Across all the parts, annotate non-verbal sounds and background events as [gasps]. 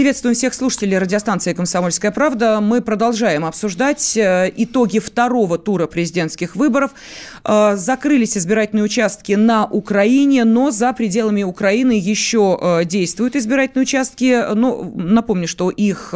Приветствуем всех слушателей радиостанции «Комсомольская правда». Мы продолжаем обсуждать э, итоги второго тура президентских выборов. Э, закрылись избирательные участки на Украине, но за пределами Украины еще э, действуют избирательные участки. Но напомню, что их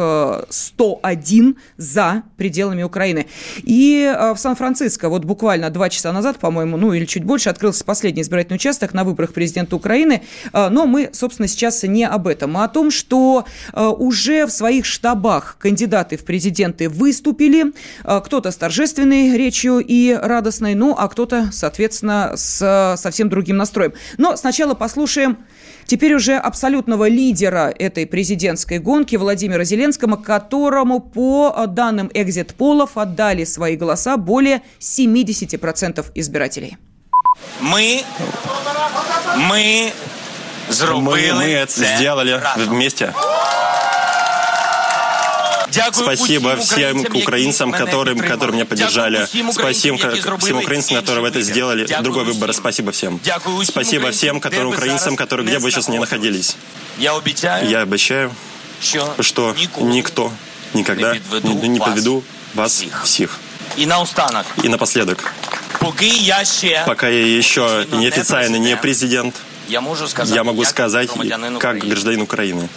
101 за пределами Украины. И в Сан-Франциско вот буквально два часа назад, по-моему, ну или чуть больше, открылся последний избирательный участок на выборах президента Украины. Но мы, собственно, сейчас не об этом, а о том, что уже в своих штабах кандидаты в президенты выступили. Э, кто-то с торжественной речью и радостной, ну, а кто-то, соответственно, с совсем другим настроем. Но сначала послушаем теперь уже абсолютного лидера этой президентской гонки Владимира Зеленского, которому по данным экзит-полов отдали свои голоса более 70% избирателей. Мы, мы мы, мы это сделали вместе. Спасибо всем украинцам, которым, которые меня поддержали. Спасибо всем украинцам, которые это сделали. Другой выбор. Спасибо всем. Спасибо всем, которым украинцам, которые где бы сейчас не находились. Я обещаю, что никто никогда не, не подведу вас всех. И наостанок. И напоследок. Пока я еще неофициально не президент, я, можу сказать, я могу сказать, как гражданин Украины.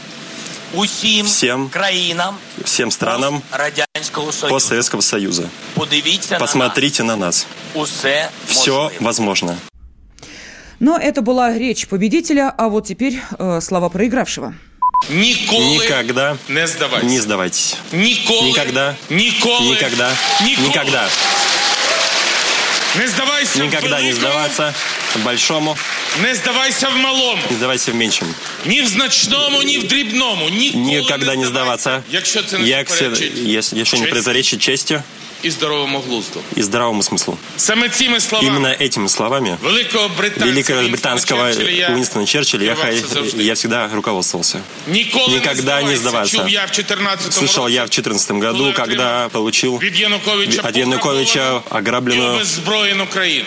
Всем краинам, всем странам постсоветского Союза. Посмотрите на нас. Все возможно. Но это была речь победителя, а вот теперь э, слова проигравшего. Никогда не сдавайтесь. Не сдавайтесь. Никогда. Никогда. Никогда. Не сдавайся Никогда не сдаваться большому. Не здавайся в малому. Не здавайся в меншем. Ні в значному, ні в дрібному. Ніколи Никогда не сдаваться. Якщо це не Если, если не противоречит чести и здоровому глузду. И здравому смыслу. Саме цими словами, Именно этими словами великого британского Уинстона Черчилля я, я всегда руководствовался. Никогда не сдаваться. я в 14 Слышал я в 2014 году, когда получил от Януковича ограбленную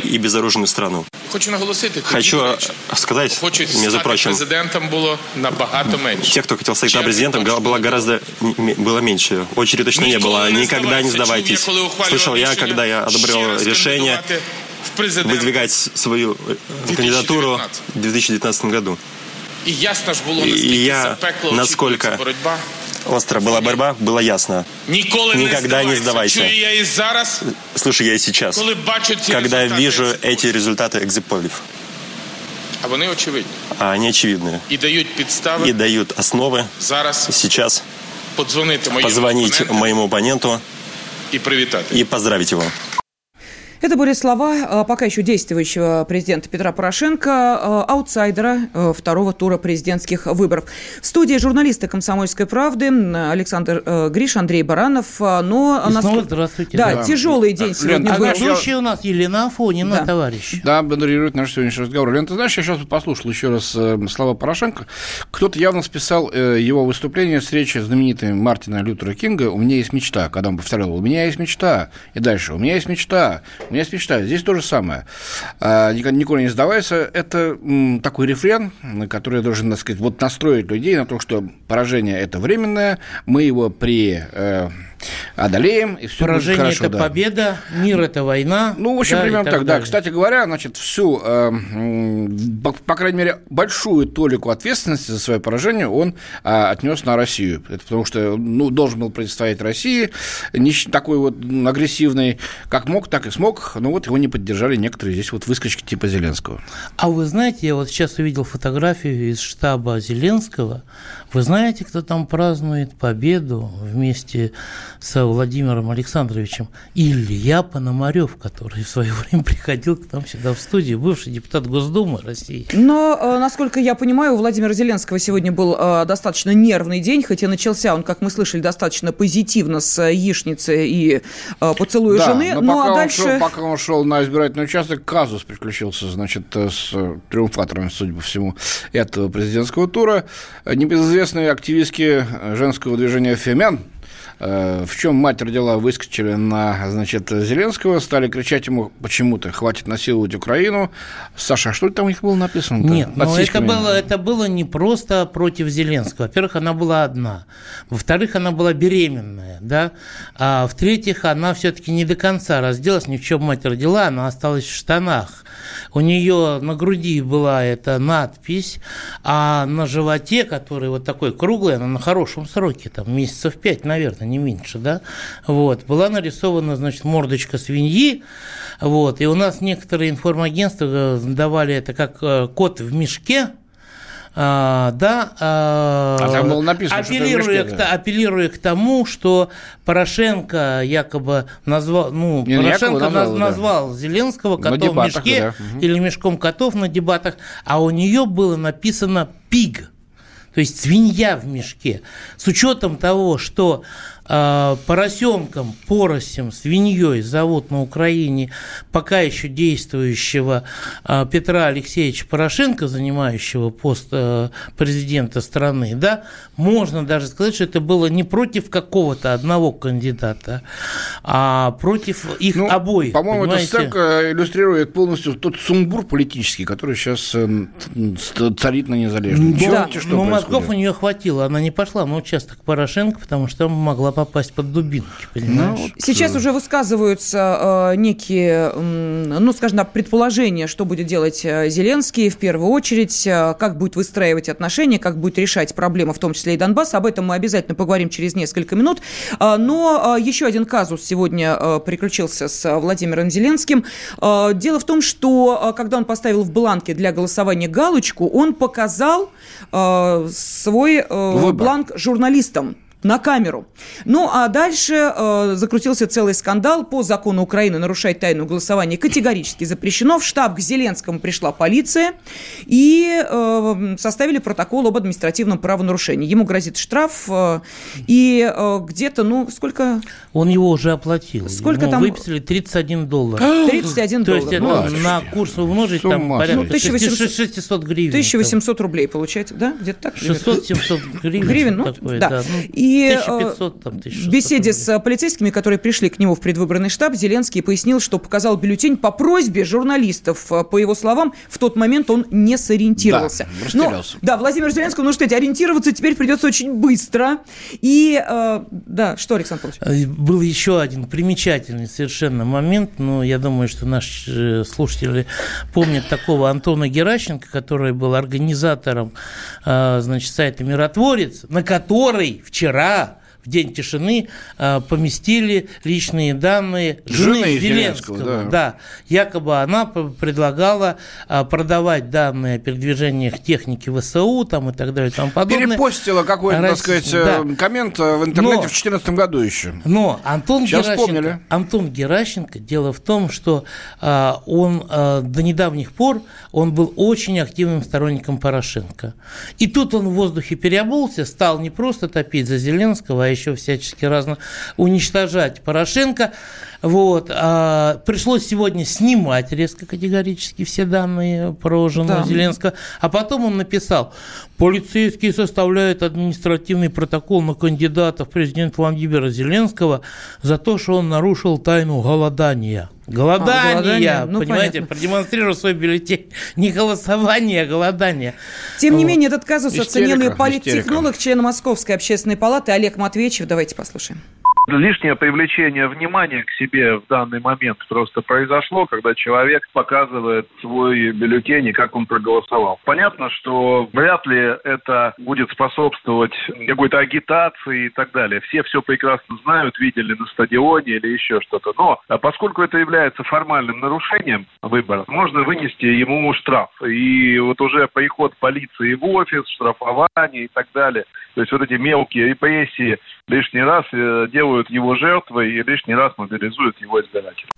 и безоружную страну. Хочу наголосити, Хочу сказать, между прочим, президентом было набагато меньше. Тех, кто хотел стать президентом, было гораздо было меньше. Очереди точно не было. Никогда не сдавайтесь. Слышал я, когда я одобрял решение выдвигать свою кандидатуру в 2019 году. И ясно ж було, И я, насколько остро была борьба, было ясно. Никогда не сдавайся. Слушай, я и сейчас, когда вижу эти результаты экзиполев. А вони очевидні. А они очевидные. И дают подставы. И дают основы. Зараз. Сейчас. Позвонить моему оппоненту и привитать. И поздравить его. Это были слова э, пока еще действующего президента Петра Порошенко, э, аутсайдера э, второго тура президентских выборов. В студии журналисты «Комсомольской правды» Александр Гриш, Андрей Баранов. Но И нас... снова здравствуйте. Да, да. тяжелый день сегодня Лен, был. А ведущий у нас Елена Афонина, да. товарищ. Да, модерирует наш сегодняшний разговор. Лен, ты знаешь, я сейчас послушал еще раз слова Порошенко. Кто-то явно списал его выступление с речи знаменитой Мартина Лютера Кинга «У меня есть мечта», когда он повторял «У меня есть мечта». И дальше «У меня есть мечта». У меня есть мечта. Здесь то же самое. А, никуда не сдавайся. Это такой рефрен, который должен, так сказать, вот настроить людей на то, что поражение – это временное, мы его при э, одолеем, и все Поражение будет хорошо. это да. победа, мир – это война. Ну, в общем, да, примерно так, так да. Кстати говоря, значит, всю, э, по, по крайней мере, большую толику ответственности за свое поражение он э, отнес на Россию. Это потому что, ну, должен был противостоять России, не такой вот агрессивный, как мог, так и смог, но вот его не поддержали некоторые здесь вот выскочки типа Зеленского. А вы знаете, я вот сейчас увидел фотографию из штаба Зеленского, вы знаете, кто там празднует победу вместе с Владимиром Александровичем? Илья Пономарев, который в свое [laughs] время приходил к нам сюда в студию, бывший депутат Госдумы России. Но, э, насколько я понимаю, у Владимира Зеленского сегодня был э, достаточно нервный день, хотя начался он, как мы слышали, достаточно позитивно с яичницы и э, поцелуя да, жены. Но, ну, пока, а дальше... он шел, пока он шел на избирательный участок, казус приключился, значит, с триумфаторами, судя по всему, этого президентского тура. Не без известные активистки женского движения «Фемен» э, в чем мать родила, выскочили на, значит, Зеленского, стали кричать ему почему-то, хватит насиловать Украину. Саша, а что там у них было написано? Нет, но это было, это было не просто против Зеленского. Во-первых, она была одна. Во-вторых, она была беременная, да. А в-третьих, она все-таки не до конца разделась, ни в чем мать родила, она осталась в штанах. У нее на груди была эта надпись, а на животе, который вот такой круглый, она на хорошем сроке, там месяцев пять, наверное, не меньше, да, вот, была нарисована, значит, мордочка свиньи, вот, и у нас некоторые информагентства давали это как э, кот в мешке, а, да, а, а там было написано, апеллируя, что к, апеллируя к тому, что Порошенко якобы назвал, ну, Не, Порошенко назвал, назвал да. Зеленского котом дебатах, в мешке да. или мешком котов на дебатах, а у нее было написано пиг, то есть свинья в мешке. С учетом того, что поросенком, поросем, свиньей зовут на Украине пока еще действующего а, Петра Алексеевича Порошенко, занимающего пост а, президента страны, да, можно даже сказать, что это было не против какого-то одного кандидата, а против их ну, обоих. По-моему, эта сценка иллюстрирует полностью тот сумбур политический, который сейчас э, царит на незалежном. Да, что но мозгов у нее хватило, она не пошла на участок Порошенко, потому что могла попасть под дубинки, понимаешь? Ну, Сейчас уже высказываются э, некие, э, ну, скажем так, предположения, что будет делать э, Зеленский в первую очередь, э, как будет выстраивать отношения, как будет решать проблемы, в том числе и Донбасса. Об этом мы обязательно поговорим через несколько минут. Э, но э, еще один казус сегодня э, приключился с Владимиром Зеленским. Э, дело в том, что э, когда он поставил в бланке для голосования галочку, он показал э, свой э, бланк журналистам на камеру. Ну, а дальше э, закрутился целый скандал. По закону Украины нарушать тайну голосования категорически запрещено. В штаб к Зеленскому пришла полиция и э, составили протокол об административном правонарушении. Ему грозит штраф э, и э, где-то, ну, сколько... Он его уже оплатил. Сколько Ему там... выписали 31 доллар. [gasps] 31 доллар. То есть ну, на курс умножить там порядка ну, 1800, 600 гривен. 1800 рублей получается, да? Где-то так? 600-700 гривен. Гривен, ну, такое, да. да. Ну, и и 1500, э, там, 1600 в беседе с полицейскими, которые пришли к нему в предвыборный штаб, Зеленский пояснил, что показал бюллетень по просьбе журналистов. Э, по его словам, в тот момент он не сориентировался. Да, Но, да, Владимир Зеленский, ну что, ориентироваться теперь придется очень быстро. И, э, да, что, Александр Павлович? Э, был еще один примечательный совершенно момент, но я думаю, что наши слушатели помнят такого Антона Геращенко, который был организатором, значит, сайта «Миротворец», на который вчера вчера в день тишины э, поместили личные данные жены, жены Зеленского. Зеленского да. да, якобы она предлагала э, продавать данные о передвижениях техники ВСУ там и так далее и тому подобное. Перепостила какой-то, так сказать, да. Э, коммент в интернете но, в 2014 году еще. Но Антон Сейчас Геращенко, вспомнили. Антон Геращенко, дело в том, что он до недавних пор он был очень активным сторонником Порошенко. И тут он в воздухе переобулся, стал не просто топить за Зеленского, а еще всячески разно уничтожать Порошенко. Вот. А, пришлось сегодня снимать резко категорически все данные про жену да. Зеленского. А потом он написал, полицейские составляют административный протокол на кандидата в президент Владимира Зеленского за то, что он нарушил тайну голодания. Голодание, а, голодание. Ну, понимаете, понятно. продемонстрировал свой бюллетень. [laughs] Не голосование, а голодание. Тем не вот. менее, этот казус истерика, оценил и политтехнолог, член Московской общественной палаты Олег Матвеевич. Давайте послушаем лишнее привлечение внимания к себе в данный момент просто произошло, когда человек показывает свой бюллетень и как он проголосовал. Понятно, что вряд ли это будет способствовать какой-то агитации и так далее. Все все прекрасно знают, видели на стадионе или еще что-то. Но а поскольку это является формальным нарушением выбора, можно вынести ему штраф. И вот уже приход полиции в офис, штрафование и так далее. То есть вот эти мелкие репрессии лишний раз э, делают его жертвой и лишний раз мобилизуют его избирателей.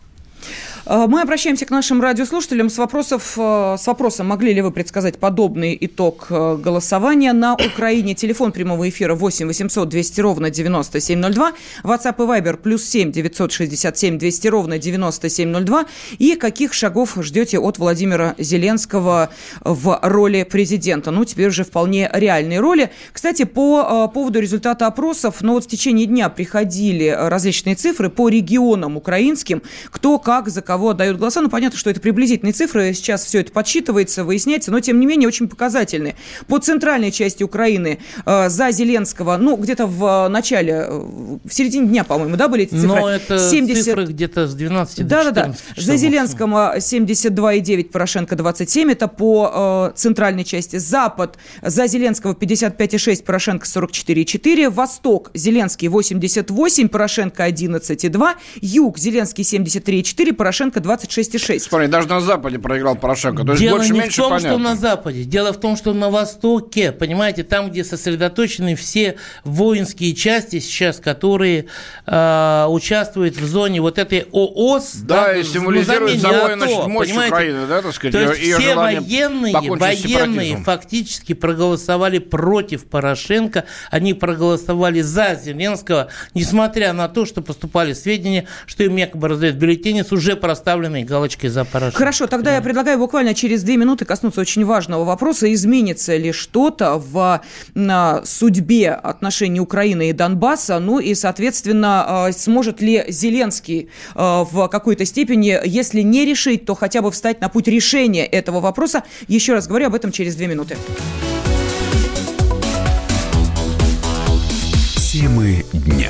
Э, мы обращаемся к нашим радиослушателям с, вопросов, э, с вопросом, могли ли вы предсказать подобный итог э, голосования на Украине. Телефон прямого эфира 8 800 200 ровно 9702, WhatsApp и Viber плюс 7 967 200 ровно 9702. И каких шагов ждете от Владимира Зеленского в роли президента? Ну, теперь уже вполне реальные роли. Кстати, по поводу результата опросов, ну вот в течение дня приходили различные цифры по регионам украинским, кто как за кого отдает голоса. Ну, понятно, что это приблизительные цифры, сейчас все это подсчитывается, выясняется, но, тем не менее, очень показательные. По центральной части Украины э, за Зеленского, ну, где-то в начале, э, в середине дня, по-моему, да, были эти цифры? Но это 70... цифры где-то с 12 да, до 14 Да, да, да. За Зеленского 72,9, Порошенко 27, это по э, центральной части. Запад за Зеленского 55,6, Порошенко 44,4. Восток Зеленский 88, Порошенко 11,2. Юг Зеленский 73,4, Порошенко 26,6. Смотри, даже на Западе проиграл Порошенко. То есть Дело больше, не меньше в том, понятно. что на Западе. Дело в том, что на Востоке, понимаете, там, где сосредоточены все воинские части сейчас, которые э, участвуют в зоне вот этой ООС. Да, да и символизирует собой, значит, мощь понимаете? Украины, да, так сказать, То есть ее все военные, военные фактически проголосовали против Порошенко, они проголосовали за Зеленского, несмотря на то, что поступали сведения, что им якобы раздают бюллетени с уже проставленной галочкой за Порошенко. Хорошо, тогда да. я предлагаю буквально через две минуты коснуться очень важного вопроса. Изменится ли что-то в на, судьбе отношений Украины и Донбасса? Ну и, соответственно, э, сможет ли Зеленский э, в какой-то степени, если не решить, то хотя бы встать на путь решения этого вопроса? Еще раз говорю об этом через две минуты. Темы дня.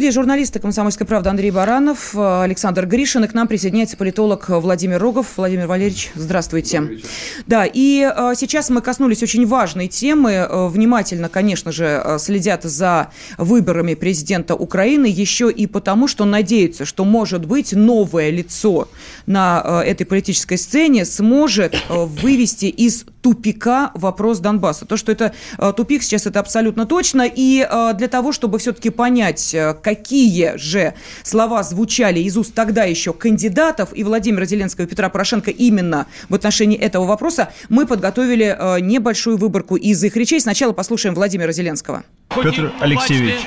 Студии журналисты «Комсомольской правды» Андрей Баранов, э, Александр Гришин, и к нам присоединяется политолог Владимир Рогов. Владимир Валерьевич, здравствуйте. Да, и э, сейчас мы коснулись очень важной темы. Э, внимательно, конечно же, следят за выборами президента Украины, еще и потому, что надеются, что, может быть, новое лицо на этой политической сцене сможет вывести из тупика вопрос Донбасса. То, что это тупик сейчас, это абсолютно точно. И для того, чтобы все-таки понять, какие же слова звучали из уст тогда еще кандидатов и Владимира Зеленского и Петра Порошенко именно в отношении этого вопроса, мы подготовили э, небольшую выборку из их речей. Сначала послушаем Владимира Зеленского. Петр Алексеевич,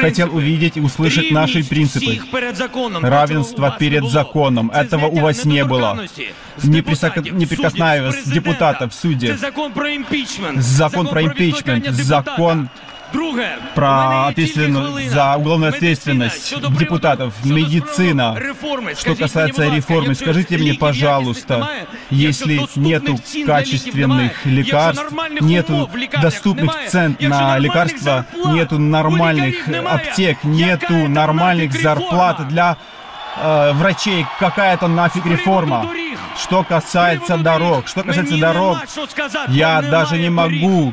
хотел увидеть и услышать наши принципы. Равенство перед законом. Этого у вас не было. Неприкосновенность депутатов, судей. Закон про импичмент. Закон про импичмент. Закон про ответственность за уголовную ответственность депутатов, медицина. Что касается реформы, скажите мне, пожалуйста, если нету качественных лекарств, нету доступных цен на лекарства, нету нормальных аптек, нету нормальных зарплат для э, врачей, какая-то нафиг реформа. Что касается дорог, что касается дорог, я даже не могу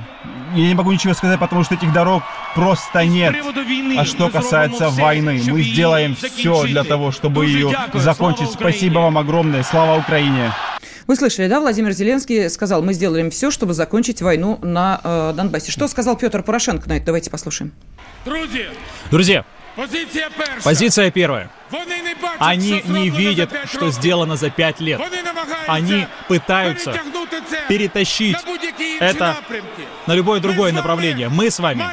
я не могу ничего сказать, потому что этих дорог просто нет. А что касается войны, мы сделаем все для того, чтобы ее закончить. Спасибо вам огромное. Слава Украине! Вы слышали, да, Владимир Зеленский сказал, мы сделаем все, чтобы закончить войну на э, Донбассе. Что сказал Петр Порошенко на это? Давайте послушаем. Друзья, Друзья позиция, первая. Они не видят, что сделано за пять лет. Они пытаются перетащить это на любое другое направление. Мы с вами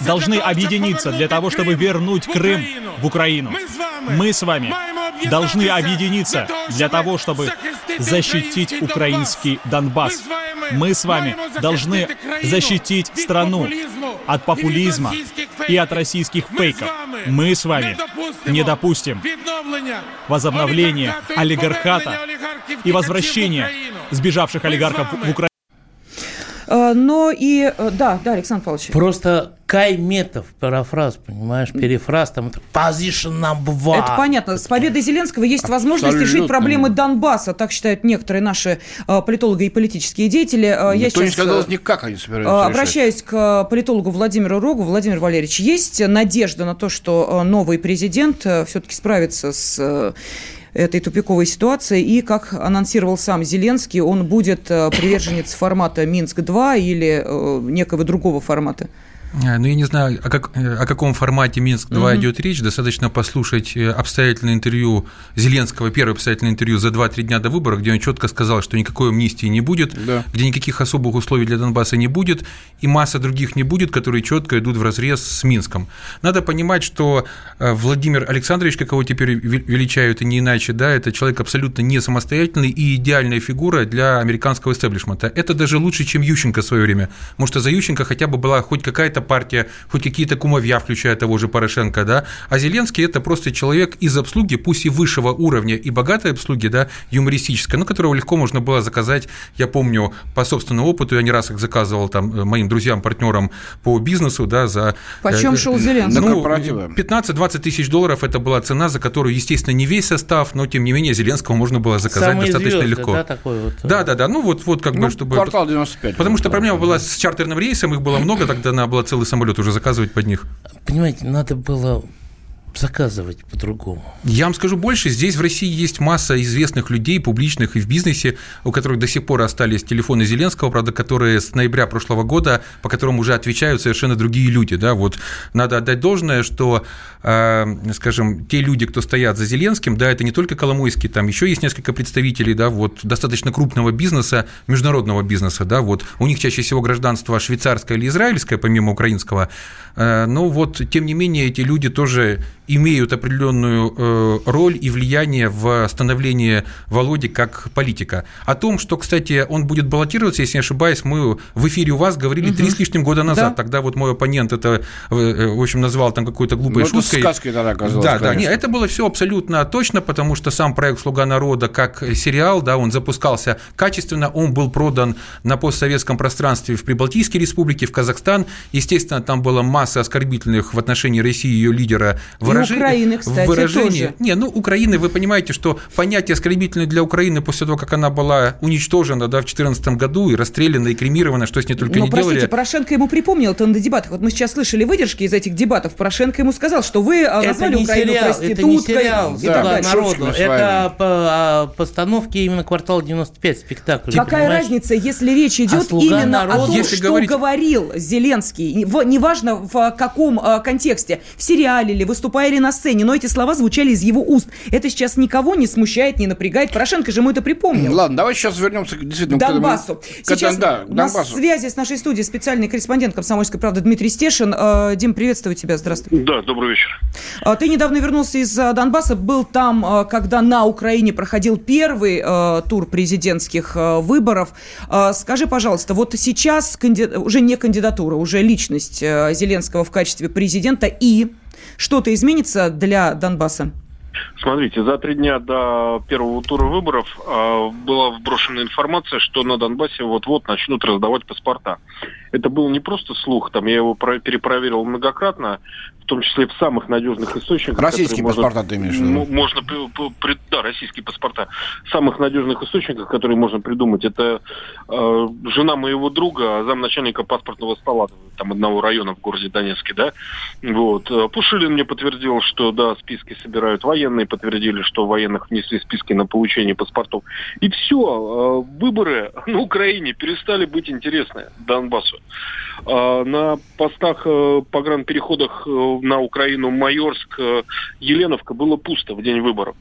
должны объединиться для того, чтобы вернуть Крым в Украину. Мы с вами должны объединиться для того, чтобы защитить украинский Донбасс. Мы с вами должны защитить страну от популизма и от российских фейков. Мы с вами не допустим возобновления олигархата и возвращения сбежавших олигархов в Украину. Э, но и... Э, да, да, Александр Павлович. Просто Кайметов, парафраз, понимаешь, перефраз, там, position number one. Это понятно. С победой Зеленского есть возможность решить проблемы Донбасса, так считают некоторые наши э, политологи и политические деятели. Никто Я сейчас, не сказал никак они собираются Обращаюсь решать. к политологу Владимиру Рогу. Владимир Валерьевич, есть надежда на то, что новый президент все-таки справится с этой тупиковой ситуации. И, как анонсировал сам Зеленский, он будет э, приверженец формата Минск-2 или э, некого другого формата. Э, ну, я не знаю, о, как, э, о каком формате Минск-2 угу. идет речь. Достаточно послушать э, обстоятельное интервью Зеленского, первое обстоятельное интервью за 2-3 дня до выборов, где он четко сказал, что никакой амнистии не будет, да. где никаких особых условий для Донбасса не будет, и масса других не будет, которые четко идут в разрез с Минском. Надо понимать, что Владимир Александрович, как его теперь величают и не иначе, да, это человек абсолютно не самостоятельный и идеальная фигура для американского истеблишмента. Это даже лучше, чем Ющенко в свое время. Потому что за Ющенко хотя бы была хоть какая-то партия, хоть какие-то кумовья, включая того же Порошенко, да, а Зеленский – это просто человек из обслуги, пусть и высшего уровня, и богатой обслуги, да, юмористической, но которого легко можно было заказать, я помню, по собственному опыту, я не раз их заказывал там э, моим друзьям, партнерам по бизнесу, да, за… Почем э, шел Зеленский? Ну, 15-20 тысяч долларов – это была цена, за которую, естественно, не весь состав, но, тем не менее, Зеленского можно было заказать Самые достаточно звезды, легко. Да, такой вот. Э. да, да, да, ну вот, вот как ну, бы, чтобы… Квартал 95. Потому что проблема была с чартерным рейсом, их было много, тогда она была целый самолет уже заказывать под них? Понимаете, надо было заказывать по-другому. Я вам скажу больше, здесь в России есть масса известных людей, публичных и в бизнесе, у которых до сих пор остались телефоны Зеленского, правда, которые с ноября прошлого года, по которым уже отвечают совершенно другие люди, да, вот надо отдать должное, что, э, скажем, те люди, кто стоят за Зеленским, да, это не только Коломойский, там еще есть несколько представителей, да, вот достаточно крупного бизнеса, международного бизнеса, да, вот у них чаще всего гражданство швейцарское или израильское, помимо украинского, э, но вот, тем не менее, эти люди тоже имеют определенную э, роль и влияние в становлении Володи как политика. О том, что, кстати, он будет баллотироваться, если не ошибаюсь, мы в эфире у вас говорили угу. три с лишним года назад. Да. Тогда вот мой оппонент это, э, в общем, назвал там какую-то глупой ну, шуткой. сказкой тогда оказалось, Да, конечно. да, нет, это было все абсолютно точно, потому что сам проект «Слуга народа» как сериал, да, он запускался качественно, он был продан на постсоветском пространстве в Прибалтийской республике, в Казахстан. Естественно, там была масса оскорбительных в отношении России ее лидера выражений выражение, Украины, кстати, выражение. Тоже. Не, ну, Украины, вы понимаете, что понятие оскорбительное для Украины после того, как она была уничтожена да, в 2014 году и расстреляна, и кремирована, что с ней только Но, не простите, делали. Порошенко ему припомнил это на дебатах. Вот мы сейчас слышали выдержки из этих дебатов. Порошенко ему сказал, что вы а, это назвали Украину сериал, проституткой. Это не сериал, и да, так народу. Это по, а, постановки именно «Квартал 95» спектакль. Какая понимаешь? разница, если речь а идет а именно народу, о том, если что говорить... говорил Зеленский, неважно в каком контексте, в сериале или выступая ли на сцене, но эти слова звучали из его уст. Это сейчас никого не смущает, не напрягает. Порошенко же ему это припомнил. Ладно, давай сейчас вернемся действительно к Донбассу. Сейчас да, у нас Донбассу. связи с нашей студией специальный корреспондент «Комсомольской правды» Дмитрий Стешин. Э, Дим, приветствую тебя, здравствуй. Да, добрый вечер. Э, ты недавно вернулся из э, Донбасса, был там, когда на Украине проходил первый тур президентских выборов. Скажи, пожалуйста, вот сейчас уже не кандидатура, уже личность Зеленского в качестве президента и что-то изменится для Донбасса? Смотрите, за три дня до первого тура выборов э, была вброшена информация, что на Донбассе вот-вот начнут раздавать паспорта. Это был не просто слух, там я его перепроверил многократно, в том числе в самых надежных источниках. Российские паспорта можно, ты имеешь в виду? Можно, да, российские паспорта. Самых надежных источниках, которые можно придумать, это э, жена моего друга, замначальника паспортного стола там одного района в городе Донецке, да. Вот. Пушилин мне подтвердил, что да, списки собирают военные, подтвердили, что военных внесли списки на получение паспортов. И все, э, выборы на Украине перестали быть интересны Донбассу. Э, на постах э, погранпереходах на Украину Майорск, Еленовка было пусто в день выборов.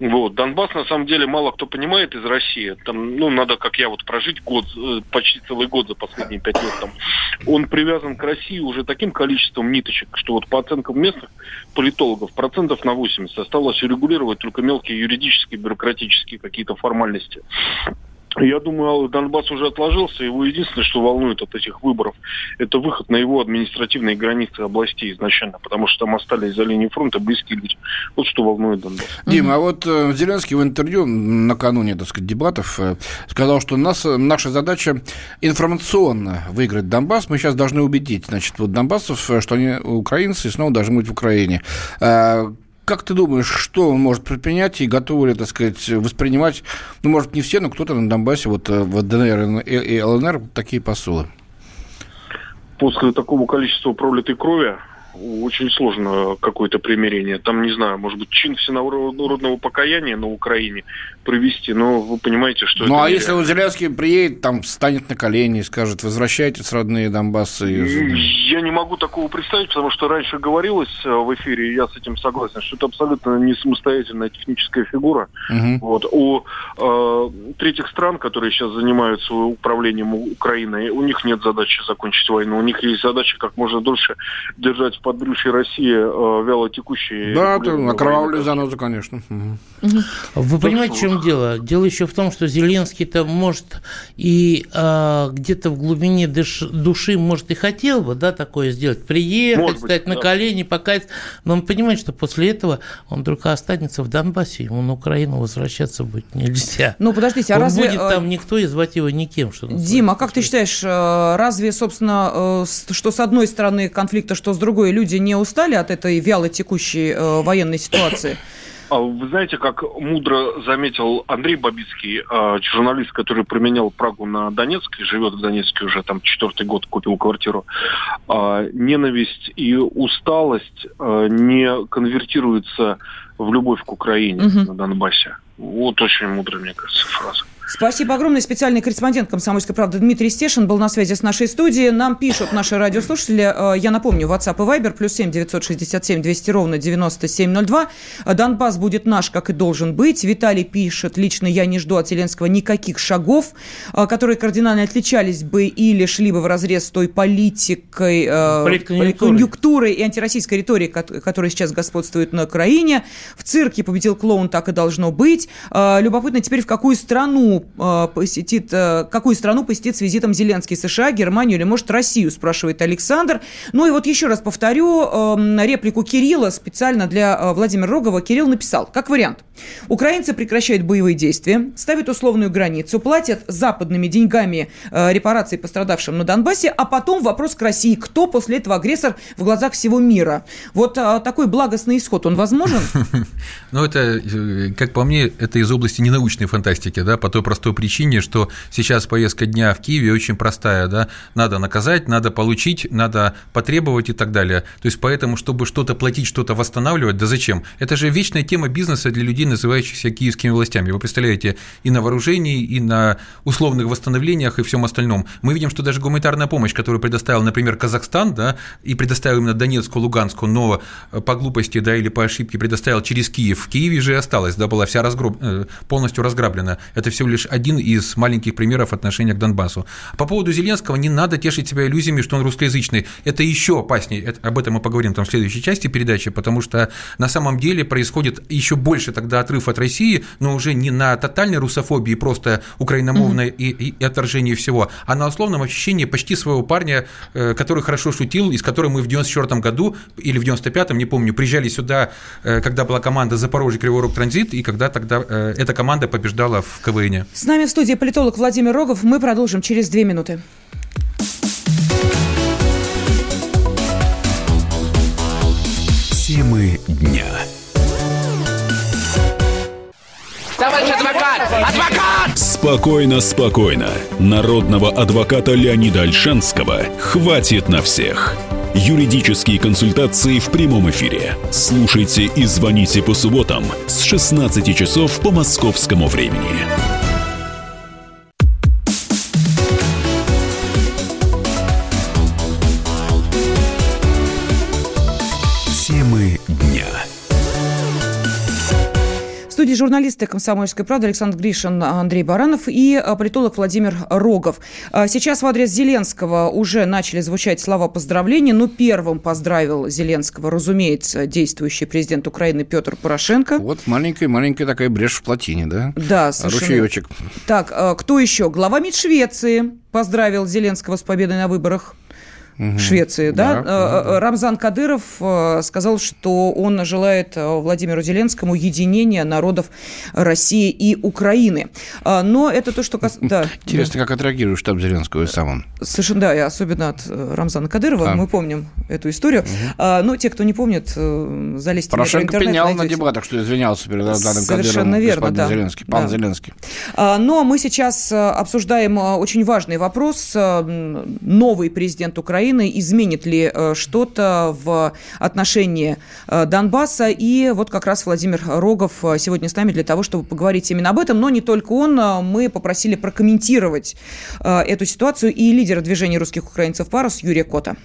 Вот. Донбасс, на самом деле, мало кто понимает из России. Там, ну, надо, как я, вот прожить год, почти целый год за последние пять лет. Там. Он привязан к России уже таким количеством ниточек, что вот по оценкам местных политологов процентов на 80 осталось урегулировать только мелкие юридические, бюрократические какие-то формальности. Я думаю, Донбасс уже отложился. Его единственное, что волнует от этих выборов, это выход на его административные границы областей изначально, потому что там остались за линией фронта близкие люди. Вот что волнует Донбасс. Дима, а вот э, Зеленский в интервью накануне, так сказать, дебатов э, сказал, что нас, наша задача информационно выиграть Донбасс. Мы сейчас должны убедить, значит, вот донбассов, э, что они украинцы и снова должны быть в Украине. Как ты думаешь, что он может предпринять и готовы ли, так сказать, воспринимать, ну, может, не все, но кто-то на Донбассе, вот э, в ДНР и ЛНР такие посулы? После такого количества пролитой крови очень сложно какое-то примирение. Там, не знаю, может быть, чин всенародного покаяния на Украине провести, но вы понимаете, что... Ну, а нереально. если вот Зеленский приедет, там, встанет на колени и скажет, возвращайтесь, родные Донбассы? Я не могу такого представить, потому что раньше говорилось э, в эфире, и я с этим согласен, что это абсолютно не самостоятельная техническая фигура. Угу. Вот. У э, третьих стран, которые сейчас занимаются управлением Украиной, у них нет задачи закончить войну, у них есть задача как можно дольше держать в подбрюшье России э, вяло текущие... Да, это окровавленную занозу, конечно. Угу. Вы понимаете, чем дело? Дело еще в том, что Зеленский-то может и а, где-то в глубине души, души, может, и хотел бы, да, такое сделать, приехать, может стать быть, на да. колени, покаяться, но он понимает, что после этого он только останется в Донбассе, ему на Украину возвращаться будет нельзя. Ну, подождите, а он разве... будет э, там никто и звать его никем. Что Дима, а как ты считаешь, э, разве, собственно, э, что с одной стороны конфликта, что с другой, люди не устали от этой вяло текущей военной ситуации? А вы знаете, как мудро заметил Андрей Бабицкий, а, журналист, который применял Прагу на Донецк, и живет в Донецке уже там четвертый год, купил квартиру, а, ненависть и усталость не конвертируются в любовь к Украине угу. на Донбассе. Вот очень мудрая, мне кажется, фраза. Спасибо огромное. Специальный корреспондент «Комсомольской правды» Дмитрий Стешин был на связи с нашей студией. Нам пишут наши радиослушатели, э, я напомню, WhatsApp и Viber, плюс 7 967 200 ровно 9702. Донбасс будет наш, как и должен быть. Виталий пишет, лично я не жду от Зеленского никаких шагов, э, которые кардинально отличались бы или шли бы в разрез с той политикой, э, конъюнктурой и антироссийской риторикой, которая сейчас господствует на Украине. В цирке победил клоун, так и должно быть. Любопытно теперь, в какую страну э, посетит, э, какую страну посетит с визитом Зеленский? США, Германию или, может, Россию, спрашивает Александр. Ну и вот еще раз повторю э, реплику Кирилла специально для Владимира Рогова. Кирилл написал, как вариант. Украинцы прекращают боевые действия, ставят условную границу, платят западными деньгами репарации пострадавшим на Донбассе, а потом вопрос к России. Кто после этого агрессор в глазах всего мира? Вот такой благостный исход, он возможен? [laughs] Ну, это, как по мне, это из области ненаучной фантастики, да, по той простой причине, что сейчас повестка дня в Киеве очень простая, да, надо наказать, надо получить, надо потребовать и так далее. То есть поэтому, чтобы что-то платить, что-то восстанавливать, да зачем? Это же вечная тема бизнеса для людей, называющихся киевскими властями. Вы представляете, и на вооружении, и на условных восстановлениях, и всем остальном. Мы видим, что даже гуманитарная помощь, которую предоставил, например, Казахстан, да, и предоставил именно Донецку, Луганску, но по глупости, да, или по ошибке предоставил через Киев. В Киеве же осталась, да, была вся разгроб... Э, полностью разграблена. Это всего лишь один из маленьких примеров отношения к Донбассу. По поводу Зеленского не надо тешить себя иллюзиями, что он русскоязычный. Это еще опаснее. Об этом мы поговорим там в следующей части передачи, потому что на самом деле происходит еще больше тогда отрыв от России, но уже не на тотальной русофобии, просто украиномовной mm-hmm. и, и, и отторжении всего, а на условном ощущении почти своего парня, э, который хорошо шутил, из которого мы в 94 году или в 95-м, не помню, приезжали сюда, э, когда была команда Запорожье Кривой Рог Транзит, и когда тогда э, эта команда побеждала в КВН. С нами в студии политолог Владимир Рогов. Мы продолжим через две минуты. Темы дня. Товарищ адвокат! Адвокат! Спокойно, спокойно. Народного адвоката Леонида Альшанского хватит на всех. Юридические консультации в прямом эфире. Слушайте и звоните по субботам с 16 часов по московскому времени. Журналисты «Комсомольской правды» Александр Гришин, Андрей Баранов и э, политолог Владимир Рогов. Э, сейчас в адрес Зеленского уже начали звучать слова поздравления. Ну, первым поздравил Зеленского, разумеется, действующий президент Украины Петр Порошенко. Вот маленькая-маленькая такая брешь в плотине, да? Да, совершенно. Ручеечек. Так, кто еще? Глава МИД Швеции поздравил Зеленского с победой на выборах угу. Швеции, да? да, да. Рамзан Кадыров э, сказал, что он желает э, Владимиру Зеленскому единения народов России и Украины. Но это то, что... Да. [laughs] Интересно, как отреагирует штаб Зеленского и сам он. Совершенно, да, и особенно от э, Рамзана Кадырова. А. Мы помним эту историю. Угу. Но те, кто не помнит, залезьте Порошенко в интернет, пенял найдете. на дебатах, что извинялся перед Рамзаном Кадыровым, верно, да. Зеленский, пан да. Зеленский. Но мы сейчас обсуждаем очень важный вопрос. Новый президент Украины Украины, изменит ли э, что-то в отношении э, Донбасса. И вот как раз Владимир Рогов э, сегодня с нами для того, чтобы поговорить именно об этом. Но не только он. Мы попросили прокомментировать эту ситуацию и лидера движения русских украинцев «Парус» Юрия Кота.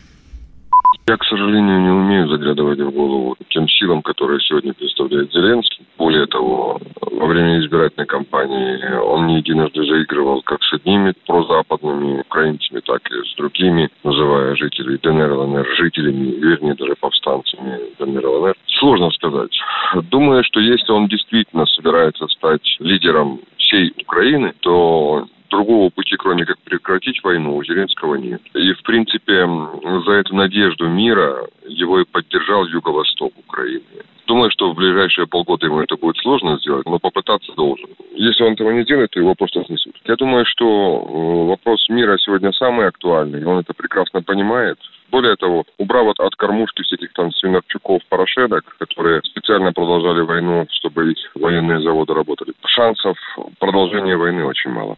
Я, к сожалению, не умею заглядывать в голову тем силам, которые сегодня представляет Зеленский. Более того, во время избирательной кампании он не единожды заигрывал как с одними прозападными украинцами, так и с другими, называя жителей ДНР, ЛНР жителями, вернее, даже повстанцами ДНР, ЛНР. Сложно сказать. Думаю, что если он действительно собирается стать лидером всей Украины, то другого пути, кроме как прекратить войну, у Зеленского нет. И, в принципе, за эту надежду мира его и поддержал Юго-Восток Украины. Думаю, что в ближайшие полгода ему это будет сложно сделать, но попытаться должен. Если он этого не делает, то его просто снесут. Я думаю, что э, вопрос мира сегодня самый актуальный, и он это прекрасно понимает. Более того, убрав от, от кормушки всяких там свинарчуков, порошедок, которые специально продолжали войну, чтобы их военные заводы работали, шансов продолжения войны очень мало.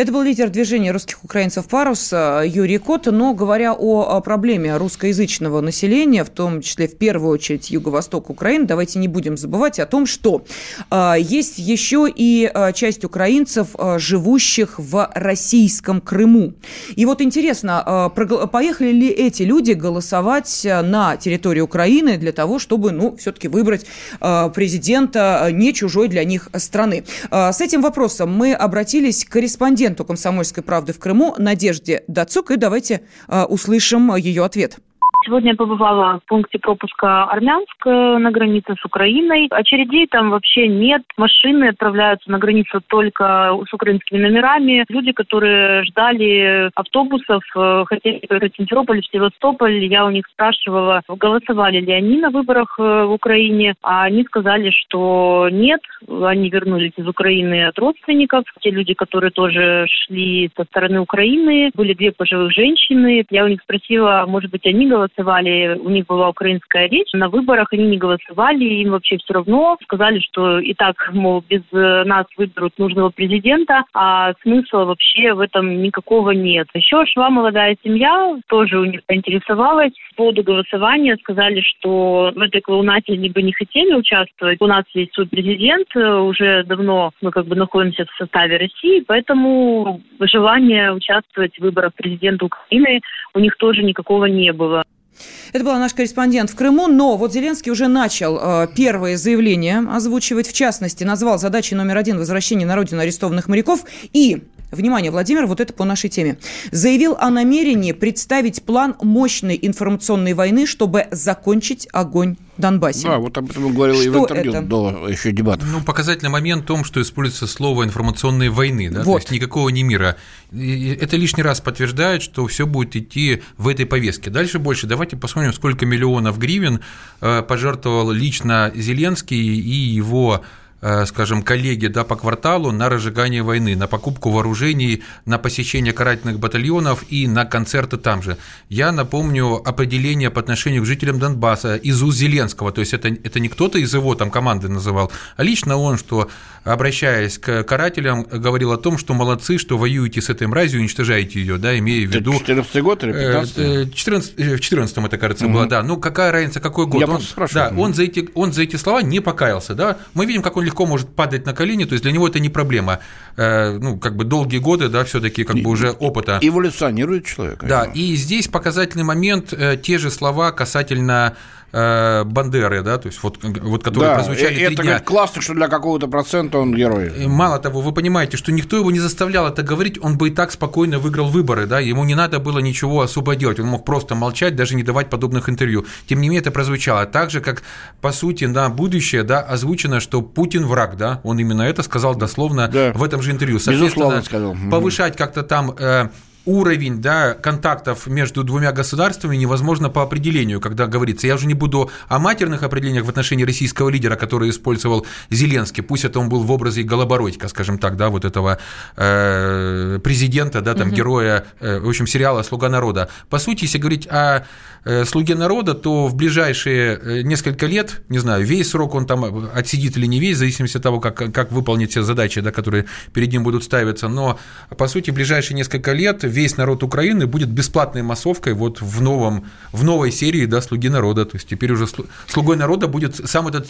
Это был лидер движения русских украинцев «Парус» э, Юрий Кот. Но говоря о проблеме русскоязычного населения, в том числе в первую очередь юго-восток Украины, давайте не будем забывать о том, что э, есть еще и э, часть украинцев, живущих в российском Крыму. И вот интересно, поехали ли эти люди голосовать на территории Украины для того, чтобы, ну, все-таки выбрать президента не чужой для них страны? С этим вопросом мы обратились к корреспонденту корреспонденту «Комсомольской правды» в Крыму Надежде Дацук, и давайте э, услышим ее ответ. Сегодня побывала в пункте пропуска Армянск э, на границе с Украиной. Очередей там вообще нет. Машины отправляются на границу только с украинскими номерами. Люди, которые ждали автобусов, э, хотели в Симферополь, в Севастополь. Я у них спрашивала, голосовали ли они на выборах э, в Украине. А они сказали, что нет. Они вернулись из Украины от родственников. Те люди, которые тоже шли со стороны Украины, были две пожилых женщины. Я у них спросила, может быть, они голосовали голосовали, у них была украинская речь, на выборах они не голосовали, им вообще все равно. Сказали, что и так, мол, без э, нас выберут нужного президента, а смысла вообще в этом никакого нет. Еще шла молодая семья, тоже у них поинтересовалась по поводу голосования, сказали, что в этой клоунате они бы не хотели участвовать. У нас есть свой президент, э, уже давно мы как бы находимся в составе России, поэтому желания участвовать в выборах президента Украины у них тоже никакого не было. Это был наш корреспондент в Крыму, но вот Зеленский уже начал э, первые заявления озвучивать. В частности, назвал задачей номер один возвращение на родину арестованных моряков и Внимание, Владимир, вот это по нашей теме. Заявил о намерении представить план мощной информационной войны, чтобы закончить огонь в Донбассе. Да, вот об этом говорил Что и в интервью это? до еще дебатов. Ну, показательный момент в том, что используется слово информационной войны, да, вот. то есть никакого не мира. И это лишний раз подтверждает, что все будет идти в этой повестке. Дальше больше. Давайте посмотрим, сколько миллионов гривен э, пожертвовал лично Зеленский и его скажем, коллеги да, по кварталу на разжигание войны, на покупку вооружений, на посещение карательных батальонов и на концерты там же. Я напомню определение по отношению к жителям Донбасса из уст Зеленского, то есть это, это не кто-то из его там команды называл, а лично он, что, обращаясь к карателям, говорил о том, что молодцы, что воюете с этой мразью, уничтожаете ее, да, имея в виду... 14 год или 15 14, э, В 14 это, кажется, угу. было, да. Ну, какая разница, какой год? Я он, спрашиваю. Да, он за, эти, он за эти слова не покаялся, да. Мы видим, как он легко может падать на колени, то есть для него это не проблема. Э, ну, как бы долгие годы, да, все таки как бы уже опыта. Эволюционирует человек. Да, и здесь показательный момент, э, те же слова касательно Бандеры, да, то есть вот, вот которые да, прозвучали три это, дня. Это классно, что для какого-то процента он герой. И мало того, вы понимаете, что никто его не заставлял это говорить, он бы и так спокойно выиграл выборы, да, ему не надо было ничего особо делать, он мог просто молчать, даже не давать подобных интервью. Тем не менее, это прозвучало так же, как, по сути, на будущее, да, озвучено, что Путин враг, да, он именно это сказал дословно да. в этом же интервью. Безусловно сказал. Повышать как-то там э, уровень да, контактов между двумя государствами невозможно по определению, когда говорится. Я уже не буду о матерных определениях в отношении российского лидера, который использовал Зеленский. Пусть это он был в образе Голобородька, скажем так, да, вот этого э, президента, да, там, угу. героя, э, в общем, сериала «Слуга народа». По сути, если говорить о э, «Слуге народа», то в ближайшие э, несколько лет, не знаю, весь срок он там отсидит или не весь, в зависимости от того, как, как выполнить все задачи, да, которые перед ним будут ставиться, но, по сути, в ближайшие несколько лет весь народ Украины будет бесплатной массовкой вот в, новом, в новой серии да, «Слуги народа». То есть теперь уже слугой народа будет сам этот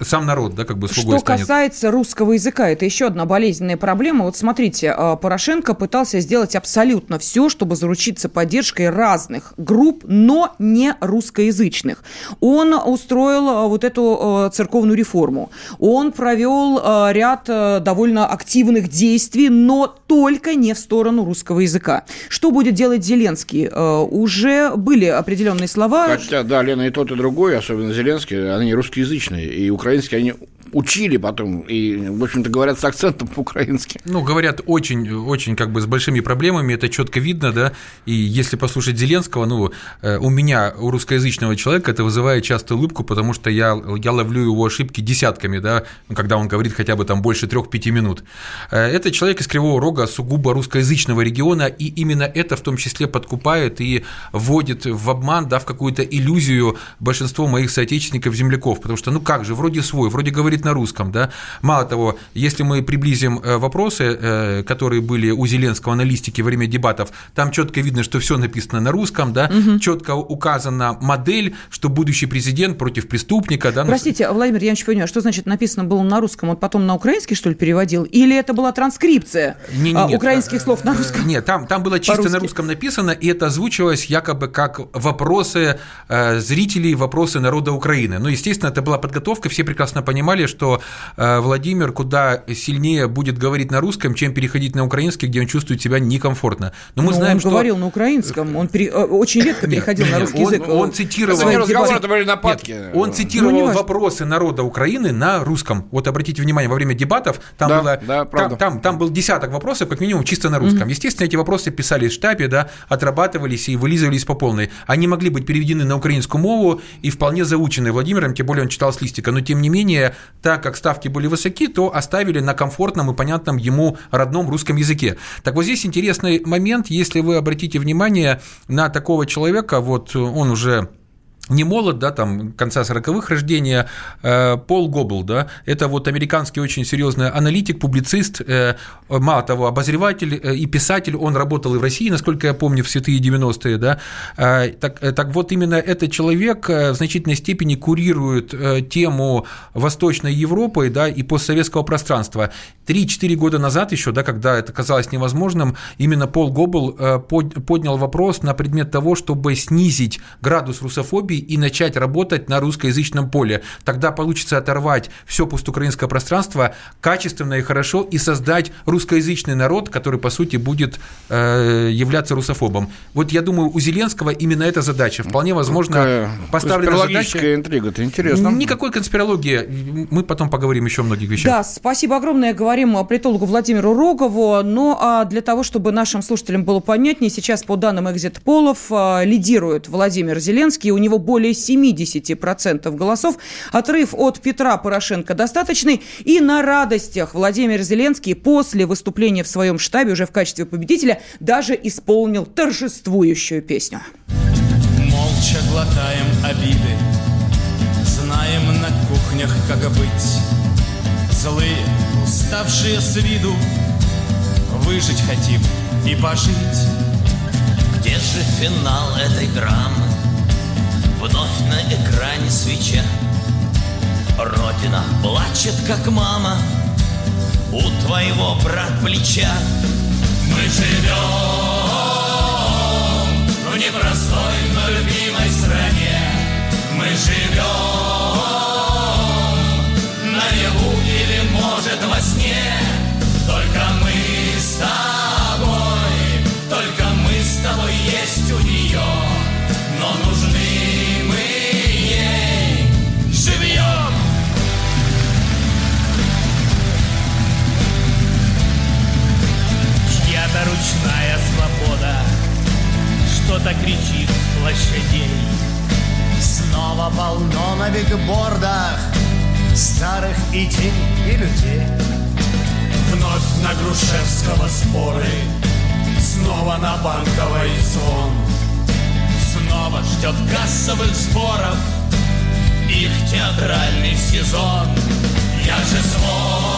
сам народ, да, как бы слугой Что станет. касается русского языка, это еще одна болезненная проблема. Вот смотрите, а, Порошенко пытался сделать абсолютно все, чтобы заручиться поддержкой разных групп, но не русскоязычных. Он устроил а, вот эту а, церковную реформу. Он провел ряд довольно активных действий, но только не в сторону русского языка языка. Что будет делать Зеленский? Э, уже были определенные слова. Хотя, да, Лена, и тот, и другой, особенно Зеленский, они русскоязычные, и украинские они учили потом, и, в общем-то, говорят с акцентом [laughs] по-украински. Ну, говорят очень, очень как бы с большими проблемами, это четко видно, да, и если послушать Зеленского, ну, э, у меня, у русскоязычного человека это вызывает часто улыбку, потому что я, я ловлю его ошибки десятками, да, когда он говорит хотя бы там больше трех-пяти минут. Э, это человек из Кривого Рога, сугубо русскоязычного региона, и именно это в том числе подкупает и вводит в обман, да, в какую-то иллюзию большинство моих соотечественников-земляков, потому что, ну как же, вроде свой, вроде говорит говорит на русском, да. Мало того, если мы приблизим э, вопросы, э, которые были у Зеленского на листике во время дебатов, там четко видно, что все написано на русском, да, угу. четко указана модель, что будущий президент против преступника, да. Простите, Владимир, я не понимаю, что значит написано было на русском, он потом на украинский, что ли, переводил, или это была транскрипция не, не, нет, украинских слов на русском? Нет, там, там было чисто на русском написано, и это озвучивалось якобы как вопросы э, зрителей, вопросы народа Украины. Но, естественно, это была подготовка, все прекрасно понимали, что э, Владимир куда сильнее будет говорить на русском, чем переходить на украинский, где он чувствует себя некомфортно. Но мы Но знаем, он что... говорил на украинском, он пере... Э, очень редко переходил нет, на русский он, язык. Он цитировал... Это были нападки. Нет, он цитировал ну, вопросы народа Украины на русском. Вот обратите внимание, во время дебатов там, да, было, да, там, там, там был десяток вопросов, как минимум, чисто на русском. Mm-hmm. Естественно, эти вопросы писались в штабе, да, отрабатывались и вылизывались по полной. Они могли быть переведены на украинскую мову и вполне заучены Владимиром, тем более он читал с листика. Но, тем не менее, так как ставки были высоки, то оставили на комфортном и понятном ему родном русском языке. Так вот здесь интересный момент, если вы обратите внимание на такого человека, вот он уже не молод, да, там, конца 40-х рождения, э, Пол Гоббл, да, это вот американский очень серьезный аналитик, публицист, э, мало того, обозреватель э, и писатель, он работал и в России, насколько я помню, в святые 90-е, да, так, так вот именно этот человек в значительной степени курирует тему Восточной Европы, да, и постсоветского пространства. 3-4 года назад еще, да, когда это казалось невозможным, именно Пол Гоббл поднял вопрос на предмет того, чтобы снизить градус русофобии и начать работать на русскоязычном поле. Тогда получится оторвать все постукраинское пространство качественно и хорошо и создать русскоязычный народ, который, по сути, будет э, являться русофобом. Вот я думаю, у Зеленского именно эта задача. Вполне возможно, Какая поставлена задача... интрига, это интересно. Никакой конспирологии. Мы потом поговорим еще о многих вещах. Да, спасибо огромное. Говорим политологу Владимиру Рогову. Ну, а для того, чтобы нашим слушателям было понятнее, сейчас по данным экзит-полов э, лидирует Владимир Зеленский. У него более 70% голосов. Отрыв от Петра Порошенко достаточный. И на радостях Владимир Зеленский после выступления в своем штабе уже в качестве победителя даже исполнил торжествующую песню. Молча глотаем обиды, знаем на кухнях, как быть. Злые, уставшие с виду, выжить хотим и пожить. Где же финал этой драмы? Вновь на экране свеча. Родина плачет, как мама У твоего брат плеча Мы живем в непростой, но любимой стране. Мы живем Что-то кричит с площадей Снова полно на бигбордах Старых идей и людей. Вновь на Грушевского споры Снова на банковый звон Снова ждет кассовых сборов Их театральный сезон. Я же свой